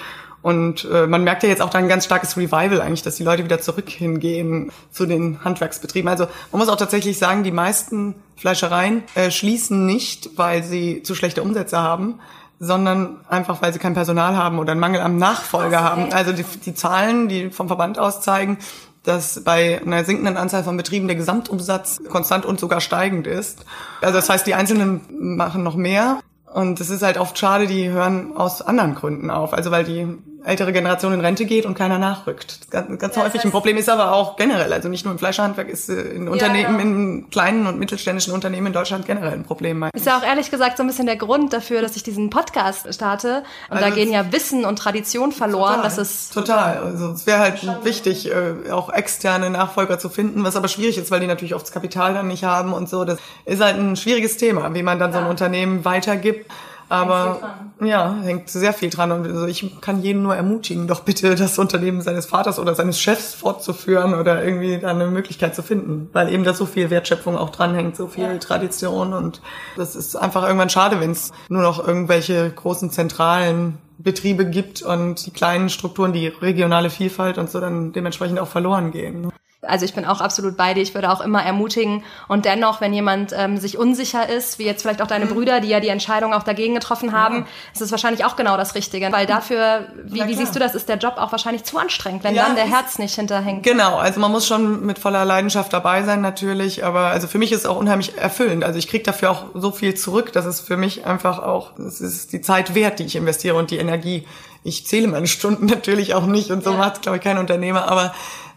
Und äh, man merkt ja jetzt auch da ein ganz starkes Revival eigentlich, dass die Leute wieder zurück hingehen zu den Handwerksbetrieben. Also man muss auch tatsächlich sagen, die meisten Fleischereien äh, schließen nicht, weil sie zu schlechte Umsätze haben, sondern einfach, weil sie kein Personal haben oder einen Mangel am Nachfolger haben. Also die, die Zahlen, die vom Verband aus zeigen, dass bei einer sinkenden Anzahl von Betrieben der Gesamtumsatz konstant und sogar steigend ist. Also das heißt, die Einzelnen machen noch mehr. Und es ist halt oft schade, die hören aus anderen Gründen auf. Also weil die ältere Generation in Rente geht und keiner nachrückt. Ganz, ganz ja, häufig ein Problem ist aber auch generell, also nicht nur im Fleischhandwerk, ist äh, in Unternehmen, ja, in kleinen und mittelständischen Unternehmen in Deutschland generell ein Problem. Ist ja auch ehrlich gesagt so ein bisschen der Grund dafür, dass ich diesen Podcast starte. Und also da gehen ja Wissen und Tradition verloren. Total, das ist total. Also es wäre halt wichtig, äh, auch externe Nachfolger zu finden, was aber schwierig ist, weil die natürlich oft das Kapital dann nicht haben und so. Das ist halt ein schwieriges Thema, wie man dann so ein Unternehmen weitergibt. Aber ja, hängt sehr viel dran. Und also ich kann jeden nur ermutigen, doch bitte das Unternehmen seines Vaters oder seines Chefs fortzuführen oder irgendwie da eine Möglichkeit zu finden. Weil eben da so viel Wertschöpfung auch dranhängt, so viel ja. Tradition. Und das ist einfach irgendwann schade, wenn es nur noch irgendwelche großen zentralen Betriebe gibt und die kleinen Strukturen, die regionale Vielfalt und so dann dementsprechend auch verloren gehen. Also ich bin auch absolut bei dir. Ich würde auch immer ermutigen. Und dennoch, wenn jemand ähm, sich unsicher ist, wie jetzt vielleicht auch deine mhm. Brüder, die ja die Entscheidung auch dagegen getroffen haben, ja. ist es wahrscheinlich auch genau das Richtige. Weil dafür, wie, wie siehst du das, ist der Job auch wahrscheinlich zu anstrengend, wenn ja, dann der Herz nicht hinterhängt. Genau, also man muss schon mit voller Leidenschaft dabei sein natürlich. Aber also für mich ist es auch unheimlich erfüllend. Also ich kriege dafür auch so viel zurück, dass es für mich einfach auch, es ist die Zeit wert, die ich investiere und die Energie. Ich zähle meine Stunden natürlich auch nicht und so ja. macht, glaube ich, kein Unternehmer. Aber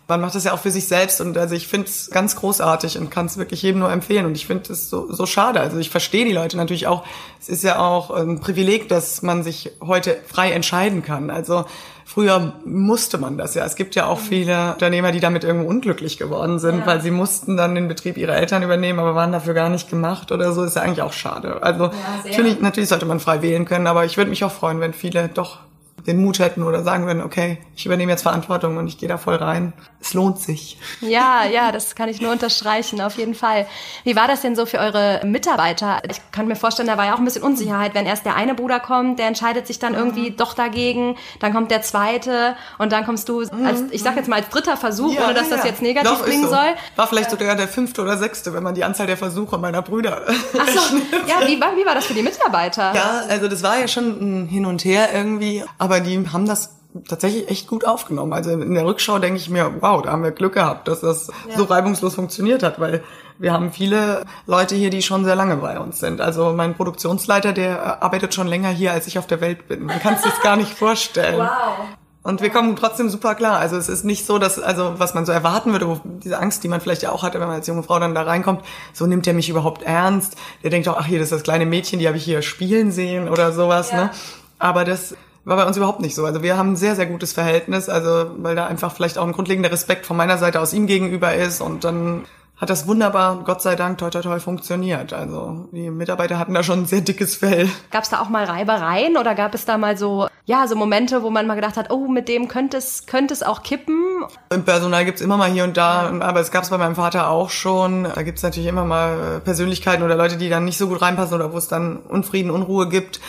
man macht das ja auch für sich selbst und also ich finde es ganz großartig und kann es wirklich jedem nur empfehlen und ich finde es so, so schade. Also ich verstehe die Leute natürlich auch. Es ist ja auch ein Privileg, dass man sich heute frei entscheiden kann. Also früher musste man das ja. Es gibt ja auch viele Unternehmer, die damit irgendwo unglücklich geworden sind, ja. weil sie mussten dann den Betrieb ihrer Eltern übernehmen, aber waren dafür gar nicht gemacht oder so. Ist ja eigentlich auch schade. Also ja, natürlich, natürlich sollte man frei wählen können, aber ich würde mich auch freuen, wenn viele doch den Mut hätten oder sagen würden, okay, ich übernehme jetzt Verantwortung und ich gehe da voll rein. Es lohnt sich. Ja, ja, das kann ich nur unterstreichen, auf jeden Fall. Wie war das denn so für eure Mitarbeiter? Ich kann mir vorstellen, da war ja auch ein bisschen Unsicherheit, wenn erst der eine Bruder kommt, der entscheidet sich dann mhm. irgendwie doch dagegen, dann kommt der zweite und dann kommst du als, ich sag jetzt mal als dritter Versuch, ja, ohne dass ja, das jetzt negativ Doch, klingen so. soll. War vielleicht sogar der fünfte oder sechste, wenn man die Anzahl der Versuche meiner Brüder Ach so, ja, wie war, wie war das für die Mitarbeiter? Ja, also das war ja schon ein Hin und Her irgendwie, aber aber die haben das tatsächlich echt gut aufgenommen. Also in der Rückschau denke ich mir, wow, da haben wir Glück gehabt, dass das ja. so reibungslos funktioniert hat, weil wir haben viele Leute hier, die schon sehr lange bei uns sind. Also mein Produktionsleiter, der arbeitet schon länger hier, als ich auf der Welt bin. Man kann sich das gar nicht vorstellen. Wow. Und wir kommen trotzdem super klar. Also es ist nicht so, dass, also was man so erwarten würde, diese Angst, die man vielleicht ja auch hatte, wenn man als junge Frau dann da reinkommt, so nimmt er mich überhaupt ernst. Der denkt auch, ach hier, das ist das kleine Mädchen, die habe ich hier spielen sehen oder sowas. Ja. Ne? Aber das war bei uns überhaupt nicht so. Also wir haben ein sehr, sehr gutes Verhältnis, also weil da einfach vielleicht auch ein grundlegender Respekt von meiner Seite aus ihm gegenüber ist und dann hat das wunderbar, Gott sei Dank, toi toi toi funktioniert. Also die Mitarbeiter hatten da schon ein sehr dickes Fell. Gab es da auch mal Reibereien oder gab es da mal so, ja, so Momente, wo man mal gedacht hat, oh, mit dem könnte es, könnte es auch kippen? Im Personal gibt's immer mal hier und da, aber es gab's bei meinem Vater auch schon. Da gibt's natürlich immer mal Persönlichkeiten oder Leute, die dann nicht so gut reinpassen oder wo es dann Unfrieden, Unruhe gibt.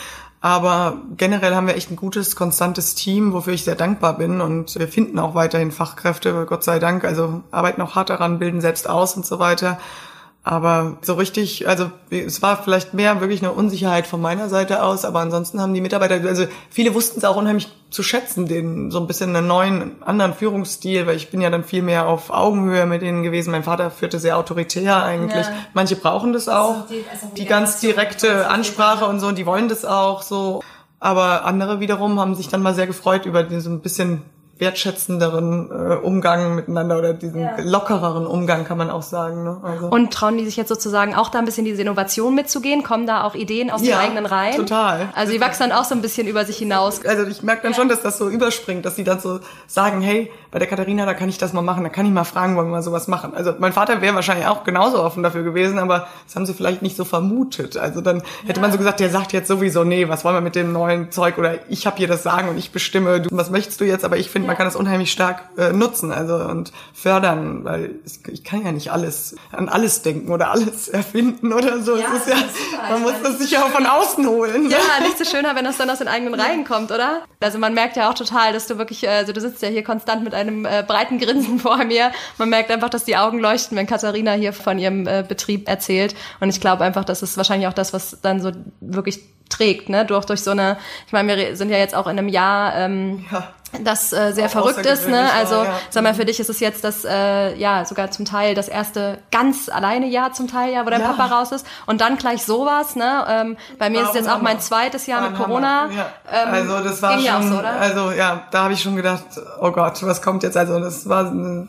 Aber generell haben wir echt ein gutes, konstantes Team, wofür ich sehr dankbar bin. Und wir finden auch weiterhin Fachkräfte, Gott sei Dank. Also arbeiten auch hart daran, bilden selbst aus und so weiter. Aber so richtig, also es war vielleicht mehr wirklich eine Unsicherheit von meiner Seite aus, aber ansonsten haben die Mitarbeiter, also viele wussten es auch unheimlich zu schätzen, den so ein bisschen einen neuen, anderen Führungsstil, weil ich bin ja dann viel mehr auf Augenhöhe mit denen gewesen. Mein Vater führte sehr autoritär eigentlich. Ja. Manche brauchen das auch, also die, also die ganz direkte Ansprache und so, und die wollen das auch so. Aber andere wiederum haben sich dann mal sehr gefreut über so ein bisschen wertschätzenderen äh, Umgang miteinander oder diesen ja. lockereren Umgang, kann man auch sagen. Ne? Also. Und trauen die sich jetzt sozusagen auch da ein bisschen diese Innovation mitzugehen? Kommen da auch Ideen aus ja, den eigenen Reihen? total. Also die wachsen dann auch so ein bisschen über sich hinaus. Also ich merke dann ja. schon, dass das so überspringt, dass sie dann so sagen, hey, bei der Katharina, da kann ich das mal machen, da kann ich mal fragen, wollen wir mal sowas machen. Also mein Vater wäre wahrscheinlich auch genauso offen dafür gewesen, aber das haben sie vielleicht nicht so vermutet. Also dann hätte man so gesagt, der sagt jetzt sowieso, nee, was wollen wir mit dem neuen Zeug oder ich habe hier das Sagen und ich bestimme, du, was möchtest du jetzt, aber ich finde, man kann das unheimlich stark äh, nutzen also und fördern, weil ich kann ja nicht alles an alles denken oder alles erfinden oder so. Ja, es ist ja, man muss das sich ja auch von außen holen. Ja, nichts so schöner, wenn das dann aus den eigenen Reihen kommt, oder? Also man merkt ja auch total, dass du wirklich, also du sitzt ja hier konstant mit einem äh, breiten Grinsen vor mir. Man merkt einfach, dass die Augen leuchten, wenn Katharina hier von ihrem äh, Betrieb erzählt. Und ich glaube einfach, das ist wahrscheinlich auch das, was dann so wirklich trägt, ne? Durch durch so eine, ich meine, wir sind ja jetzt auch in einem Jahr, ähm, ja das äh, sehr verrückt ist. Ne? Also ja. sag mal, für dich ist es jetzt das, äh, ja, sogar zum Teil das erste ganz alleine Jahr zum Teil, ja, wo dein ja. Papa raus ist. Und dann gleich sowas, ne? Ähm, bei mir war ist es jetzt auch mein zweites Jahr mit Corona. Ja. Ähm, also das war schon, so, also ja, da habe ich schon gedacht, oh Gott, was kommt jetzt? Also das war eine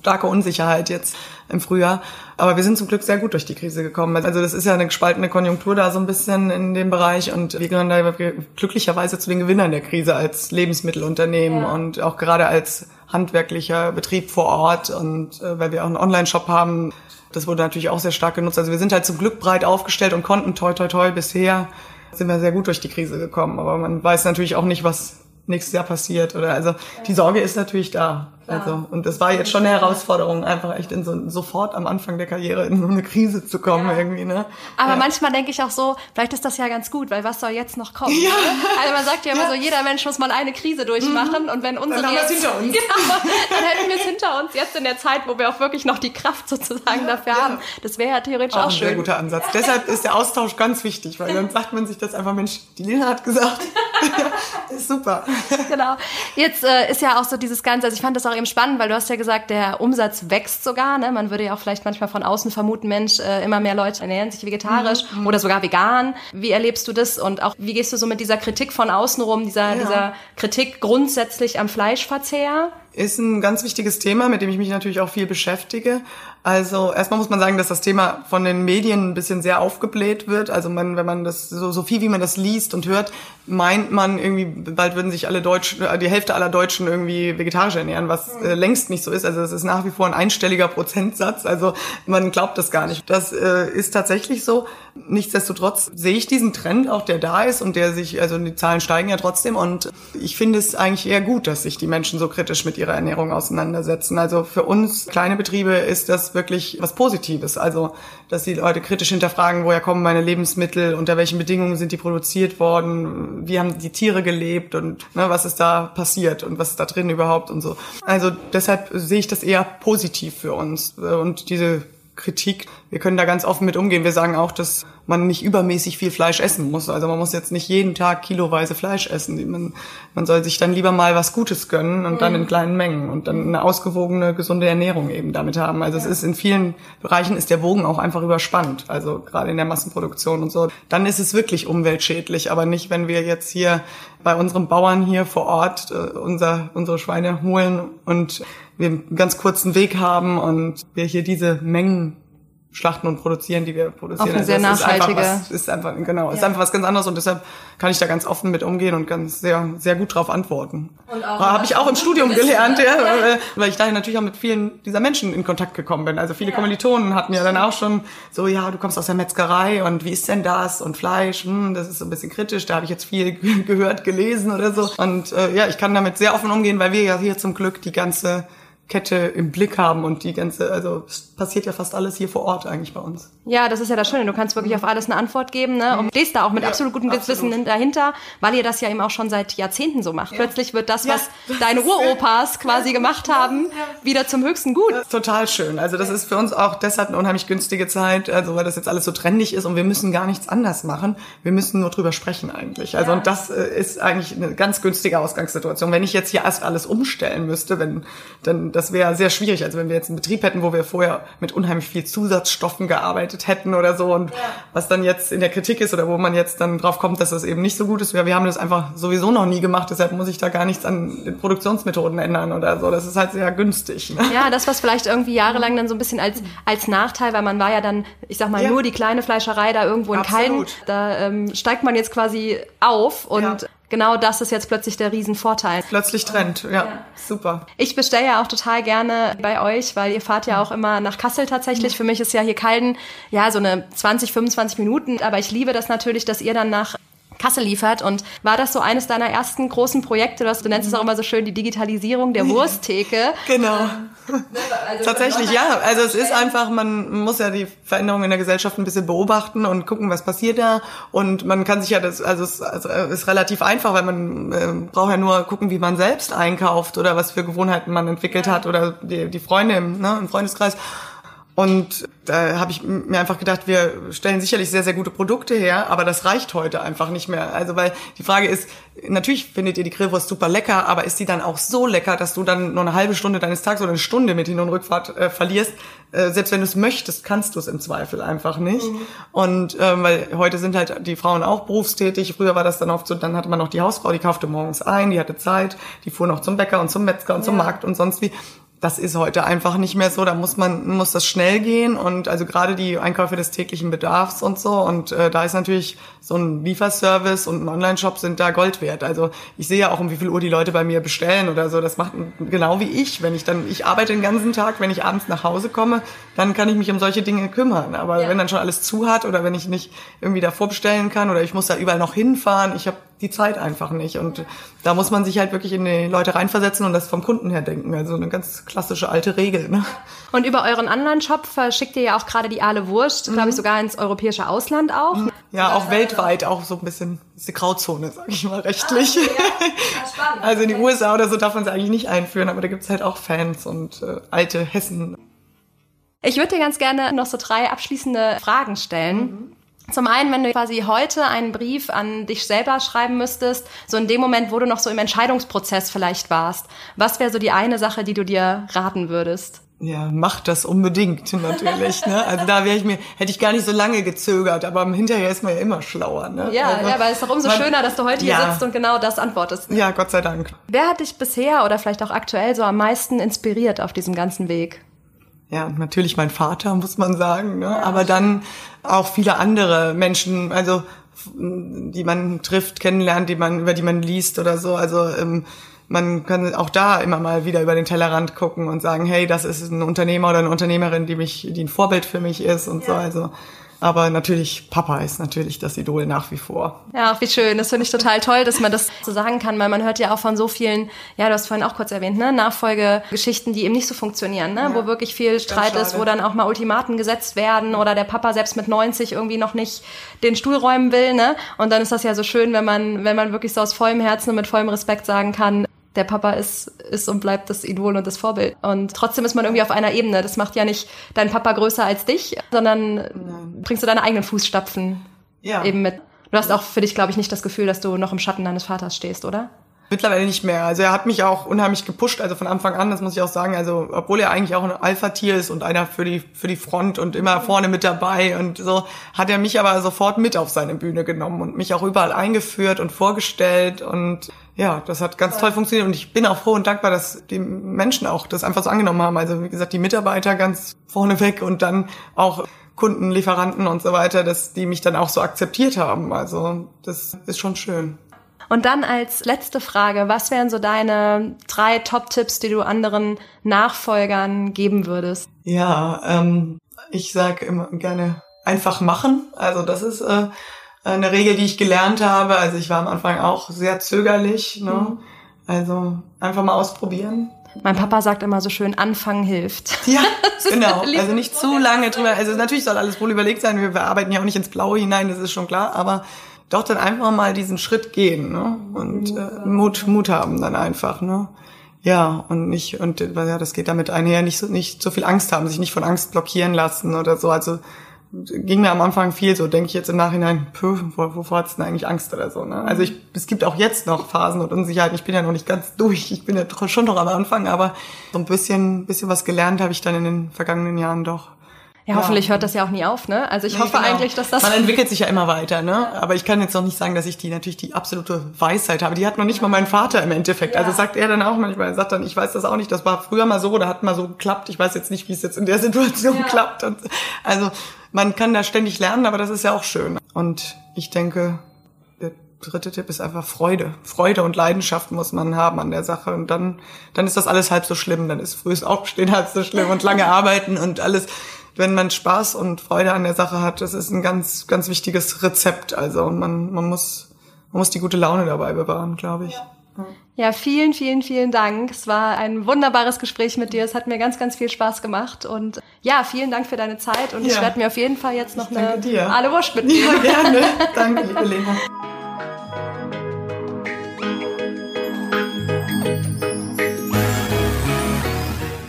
starke Unsicherheit jetzt im Frühjahr. Aber wir sind zum Glück sehr gut durch die Krise gekommen. Also das ist ja eine gespaltene Konjunktur da so ein bisschen in dem Bereich und wir gehören da glücklicherweise zu den Gewinnern der Krise als Lebensmittelunternehmen ja. und auch gerade als handwerklicher Betrieb vor Ort und äh, weil wir auch einen Online-Shop haben. Das wurde natürlich auch sehr stark genutzt. Also wir sind halt zum Glück breit aufgestellt und konnten toi toi toi bisher sind wir sehr gut durch die Krise gekommen. Aber man weiß natürlich auch nicht, was nächstes Jahr passiert oder also die Sorge ist natürlich da. Also und das war jetzt schon eine Herausforderung, einfach echt in so sofort am Anfang der Karriere in so eine Krise zu kommen ja. irgendwie. Ne? Aber ja. manchmal denke ich auch so, vielleicht ist das ja ganz gut, weil was soll jetzt noch kommen? Ja. Also man sagt ja immer so, jeder Mensch muss mal eine Krise durchmachen mhm. und wenn unsere dann, jetzt, hinter uns. Genau, dann hätten wir es hinter uns jetzt in der Zeit, wo wir auch wirklich noch die Kraft sozusagen dafür haben. Das wäre ja theoretisch auch, auch ein schön. Sehr guter Ansatz. Deshalb ist der Austausch ganz wichtig, weil dann sagt man sich das einfach, Mensch, die Lena hat gesagt, super. Genau. Jetzt äh, ist ja auch so dieses Ganze, also ich fand das auch eben spannend, weil du hast ja gesagt, der Umsatz wächst sogar. Ne? Man würde ja auch vielleicht manchmal von außen vermuten, Mensch, äh, immer mehr Leute ernähren sich vegetarisch mhm. oder sogar vegan. Wie erlebst du das und auch wie gehst du so mit dieser Kritik von außen rum, dieser, ja. dieser Kritik grundsätzlich am Fleischverzehr? Ist ein ganz wichtiges Thema, mit dem ich mich natürlich auch viel beschäftige. Also erstmal muss man sagen, dass das Thema von den Medien ein bisschen sehr aufgebläht wird. Also man, wenn man das so, so viel wie man das liest und hört, meint man irgendwie, bald würden sich alle Deutschen, äh, die Hälfte aller Deutschen irgendwie vegetarisch ernähren, was äh, längst nicht so ist. Also es ist nach wie vor ein einstelliger Prozentsatz. Also man glaubt das gar nicht. Das äh, ist tatsächlich so. Nichtsdestotrotz sehe ich diesen Trend auch, der da ist und der sich, also die Zahlen steigen ja trotzdem. Und ich finde es eigentlich eher gut, dass sich die Menschen so kritisch mit ihrer Ernährung auseinandersetzen. Also für uns kleine Betriebe ist das wirklich was Positives. Also, dass die Leute kritisch hinterfragen, woher kommen meine Lebensmittel, unter welchen Bedingungen sind die produziert worden, wie haben die Tiere gelebt und ne, was ist da passiert und was ist da drin überhaupt und so. Also deshalb sehe ich das eher positiv für uns. Und diese Kritik. Wir können da ganz offen mit umgehen. Wir sagen auch, dass man nicht übermäßig viel Fleisch essen muss. Also man muss jetzt nicht jeden Tag kiloweise Fleisch essen. Man, man soll sich dann lieber mal was Gutes gönnen und dann in mhm. kleinen Mengen und dann eine ausgewogene, gesunde Ernährung eben damit haben. Also es ist in vielen Bereichen ist der Bogen auch einfach überspannt. Also gerade in der Massenproduktion und so. Dann ist es wirklich umweltschädlich, aber nicht, wenn wir jetzt hier bei unserem Bauern hier vor Ort äh, unser, unsere Schweine holen und wir einen ganz kurzen Weg haben und wir hier diese Mengen schlachten und produzieren, die wir produzieren. Auch eine sehr also nachhaltige. Ist einfach, was, ist einfach genau, ja. ist einfach was ganz anderes und deshalb kann ich da ganz offen mit umgehen und ganz sehr sehr gut drauf antworten. Und auch habe ich auch im Studium gelernt, ja, ja, weil ich daher natürlich auch mit vielen dieser Menschen in Kontakt gekommen bin. Also viele ja. Kommilitonen hatten ja dann auch schon so, ja, du kommst aus der Metzgerei und wie ist denn das und Fleisch, hm, das ist so ein bisschen kritisch. Da habe ich jetzt viel gehört, gelesen oder so und äh, ja, ich kann damit sehr offen umgehen, weil wir ja hier zum Glück die ganze Kette im Blick haben und die ganze, also es passiert ja fast alles hier vor Ort eigentlich bei uns. Ja, das ist ja das Schöne. Du kannst wirklich auf alles eine Antwort geben ne? und stehst da auch mit ja, absolut gutem Gewissen dahinter, weil ihr das ja eben auch schon seit Jahrzehnten so macht. Ja. Plötzlich wird das, was ja, deine Uropas quasi gemacht haben, wieder zum höchsten Gut. Total schön. Also das ist für uns auch deshalb eine unheimlich günstige Zeit, also weil das jetzt alles so trendig ist und wir müssen gar nichts anders machen. Wir müssen nur drüber sprechen eigentlich. Also und das äh, ist eigentlich eine ganz günstige Ausgangssituation. Wenn ich jetzt hier erst alles umstellen müsste, wenn dann das das wäre sehr schwierig. Also wenn wir jetzt einen Betrieb hätten, wo wir vorher mit unheimlich viel Zusatzstoffen gearbeitet hätten oder so und ja. was dann jetzt in der Kritik ist oder wo man jetzt dann drauf kommt, dass das eben nicht so gut ist. Ja, wir haben das einfach sowieso noch nie gemacht, deshalb muss ich da gar nichts an den Produktionsmethoden ändern oder so. Das ist halt sehr günstig. Ne? Ja, das, was vielleicht irgendwie jahrelang dann so ein bisschen als, als Nachteil, weil man war ja dann, ich sag mal, ja. nur die kleine Fleischerei da irgendwo in Absolut. Kalden. Da ähm, steigt man jetzt quasi auf und ja genau das ist jetzt plötzlich der Riesenvorteil. Plötzlich Trend, ja, ja. super. Ich bestelle ja auch total gerne bei euch, weil ihr fahrt ja auch immer nach Kassel tatsächlich. Mhm. Für mich ist ja hier Kalden, ja, so eine 20, 25 Minuten. Aber ich liebe das natürlich, dass ihr dann nach Kassel liefert. Und war das so eines deiner ersten großen Projekte? Du, nennst es auch immer so schön die Digitalisierung der Wursttheke. Genau. Also, Tatsächlich, ja. Also es ist einfach, man muss ja die Veränderungen in der Gesellschaft ein bisschen beobachten und gucken, was passiert da. Und man kann sich ja das, also es also ist relativ einfach, weil man äh, braucht ja nur gucken, wie man selbst einkauft oder was für Gewohnheiten man entwickelt hat oder die, die Freunde im, ne, im Freundeskreis. Und da habe ich mir einfach gedacht, wir stellen sicherlich sehr, sehr gute Produkte her, aber das reicht heute einfach nicht mehr. Also weil die Frage ist, natürlich findet ihr die Grillwurst super lecker, aber ist die dann auch so lecker, dass du dann nur eine halbe Stunde deines Tages oder eine Stunde mit Hin- und Rückfahrt äh, verlierst? Äh, selbst wenn du es möchtest, kannst du es im Zweifel einfach nicht. Mhm. Und ähm, weil heute sind halt die Frauen auch berufstätig. Früher war das dann oft so, dann hatte man noch die Hausfrau, die kaufte morgens ein, die hatte Zeit, die fuhr noch zum Bäcker und zum Metzger und ja. zum Markt und sonst wie das ist heute einfach nicht mehr so. Da muss man muss das schnell gehen und also gerade die Einkäufe des täglichen Bedarfs und so. Und äh, da ist natürlich so ein Lieferservice und ein Online-Shop sind da Gold wert. Also ich sehe ja auch, um wie viel Uhr die Leute bei mir bestellen oder so. Das macht genau wie ich. Wenn ich dann, ich arbeite den ganzen Tag, wenn ich abends nach Hause komme, dann kann ich mich um solche Dinge kümmern. Aber ja. wenn dann schon alles zu hat oder wenn ich nicht irgendwie davor bestellen kann oder ich muss da überall noch hinfahren, ich habe die Zeit einfach nicht. Und da muss man sich halt wirklich in die Leute reinversetzen und das vom Kunden her denken. Also eine ganz klassische alte Regel. Ne? Und über euren Online-Shop verschickt ihr ja auch gerade die Aale Wurst, mhm. glaube ich, sogar ins europäische Ausland auch. Mhm. Ja, auch weltweit, auch so ein bisschen, ist eine Grauzone, sag ich mal, rechtlich. Ah, ja. spannend. also in die USA oder so darf man es eigentlich nicht einführen, aber da gibt's halt auch Fans und äh, alte Hessen. Ich würde dir ganz gerne noch so drei abschließende Fragen stellen. Mhm. Zum einen, wenn du quasi heute einen Brief an dich selber schreiben müsstest, so in dem Moment, wo du noch so im Entscheidungsprozess vielleicht warst, was wäre so die eine Sache, die du dir raten würdest? Ja, mach das unbedingt natürlich. Ne? Also da wäre ich mir, hätte ich gar nicht so lange gezögert, aber hinterher ist man ja immer schlauer. Ne? Ja, also, ja, weil es ist doch umso man, schöner, dass du heute hier sitzt und genau das antwortest. Ja, Gott sei Dank. Wer hat dich bisher oder vielleicht auch aktuell so am meisten inspiriert auf diesem ganzen Weg? Ja, natürlich mein Vater, muss man sagen, ne? Ja, aber dann auch viele andere Menschen, also die man trifft, kennenlernt, die man, über die man liest oder so. Also ähm, man kann auch da immer mal wieder über den Tellerrand gucken und sagen, hey, das ist ein Unternehmer oder eine Unternehmerin, die mich, die ein Vorbild für mich ist und ja. so. Also aber natürlich, Papa ist natürlich das Idol nach wie vor. Ja, wie schön. Das finde ich total toll, dass man das so sagen kann, weil man hört ja auch von so vielen, ja, du hast vorhin auch kurz erwähnt, ne, Nachfolgegeschichten, die eben nicht so funktionieren, ne, ja, wo wirklich viel Streit ist, wo dann auch mal Ultimaten gesetzt werden oder der Papa selbst mit 90 irgendwie noch nicht den Stuhl räumen will, ne? Und dann ist das ja so schön, wenn man, wenn man wirklich so aus vollem Herzen und mit vollem Respekt sagen kann, der Papa ist, ist und bleibt das Idol und das Vorbild. Und trotzdem ist man irgendwie auf einer Ebene. Das macht ja nicht dein Papa größer als dich, sondern. Bringst du deine eigenen Fußstapfen ja. eben mit. Du hast auch für dich, glaube ich, nicht das Gefühl, dass du noch im Schatten deines Vaters stehst, oder? Mittlerweile nicht mehr. Also er hat mich auch unheimlich gepusht, also von Anfang an, das muss ich auch sagen. Also obwohl er eigentlich auch ein Alpha-Tier ist und einer für die für die Front und immer vorne mit dabei und so, hat er mich aber sofort mit auf seine Bühne genommen und mich auch überall eingeführt und vorgestellt und ja, das hat ganz toll funktioniert und ich bin auch froh und dankbar, dass die Menschen auch das einfach so angenommen haben. Also wie gesagt, die Mitarbeiter ganz vorne weg und dann auch Kunden, Lieferanten und so weiter, dass die mich dann auch so akzeptiert haben. Also das ist schon schön. Und dann als letzte Frage, was wären so deine drei Top-Tipps, die du anderen Nachfolgern geben würdest? Ja, ähm, ich sage immer gerne einfach machen. Also das ist äh, eine Regel, die ich gelernt habe. Also ich war am Anfang auch sehr zögerlich. Ne? Mhm. Also einfach mal ausprobieren. Mein Papa sagt immer so schön, anfangen hilft. Ja, genau. Also nicht zu lange drüber. Also natürlich soll alles wohl überlegt sein. Wir arbeiten ja auch nicht ins Blaue hinein, das ist schon klar. Aber doch dann einfach mal diesen Schritt gehen ne? und äh, Mut, Mut haben dann einfach. Ne? Ja, und nicht, und ja, das geht damit einher, nicht so, nicht so viel Angst haben, sich nicht von Angst blockieren lassen oder so. Also ging mir am Anfang viel so, denke ich jetzt im Nachhinein, puh, wovor hat's denn eigentlich Angst oder so. Ne? Also ich, es gibt auch jetzt noch Phasen und Unsicherheiten. Ich bin ja noch nicht ganz durch. Ich bin ja schon noch am Anfang, aber so ein bisschen, bisschen was gelernt habe ich dann in den vergangenen Jahren doch. Ja, hoffentlich hört das ja auch nie auf, ne? Also ich nee, hoffe genau. eigentlich, dass das. Man entwickelt sich ja immer weiter, ne? Aber ich kann jetzt noch nicht sagen, dass ich die natürlich die absolute Weisheit habe. Die hat noch nicht mal mein Vater im Endeffekt. Also ja. Also sagt er dann auch manchmal, er sagt dann, ich weiß das auch nicht, das war früher mal so, da hat mal so geklappt. Ich weiß jetzt nicht, wie es jetzt in der Situation ja. klappt. Und also man kann da ständig lernen, aber das ist ja auch schön. Und ich denke, der dritte Tipp ist einfach Freude. Freude und Leidenschaft muss man haben an der Sache. Und dann, dann ist das alles halb so schlimm. Dann ist frühes Aufstehen halb so schlimm und lange arbeiten und alles wenn man Spaß und Freude an der Sache hat, das ist ein ganz, ganz wichtiges Rezept. Also man, man muss, man muss die gute Laune dabei bewahren, glaube ich. Ja. Ja, vielen, vielen, vielen Dank. Es war ein wunderbares Gespräch mit dir. Es hat mir ganz, ganz viel Spaß gemacht. Und ja, vielen Dank für deine Zeit. Und ja. ich werde mir auf jeden Fall jetzt noch eine dir. alle Wurst mitnehmen. Ja, gerne. Danke, liebe Lena.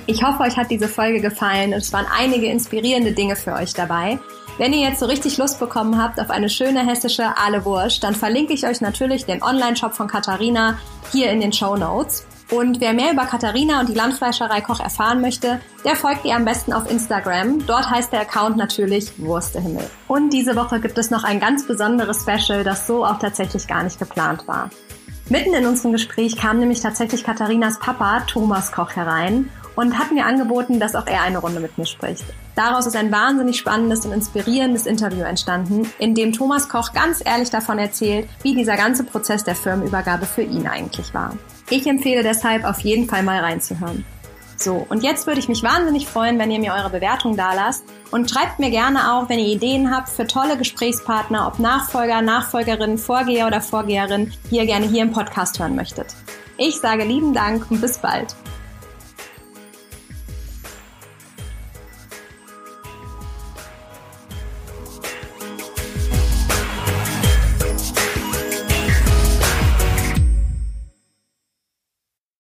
Ich hoffe, euch hat diese Folge gefallen und es waren einige inspirierende Dinge für euch dabei. Wenn ihr jetzt so richtig Lust bekommen habt auf eine schöne hessische Aale-Wurst, dann verlinke ich euch natürlich den Online-Shop von Katharina hier in den Show Notes. Und wer mehr über Katharina und die Landfleischerei Koch erfahren möchte, der folgt ihr am besten auf Instagram. Dort heißt der Account natürlich Wurstehimmel. Und diese Woche gibt es noch ein ganz besonderes Special, das so auch tatsächlich gar nicht geplant war. Mitten in unserem Gespräch kam nämlich tatsächlich Katharinas Papa, Thomas Koch, herein und hat mir angeboten, dass auch er eine Runde mit mir spricht. Daraus ist ein wahnsinnig spannendes und inspirierendes Interview entstanden, in dem Thomas Koch ganz ehrlich davon erzählt, wie dieser ganze Prozess der Firmenübergabe für ihn eigentlich war. Ich empfehle deshalb auf jeden Fall mal reinzuhören. So, und jetzt würde ich mich wahnsinnig freuen, wenn ihr mir eure Bewertung dalasst und schreibt mir gerne auch, wenn ihr Ideen habt für tolle Gesprächspartner, ob Nachfolger, Nachfolgerin, Vorgeher oder Vorgeherin, die ihr gerne hier im Podcast hören möchtet. Ich sage lieben Dank und bis bald.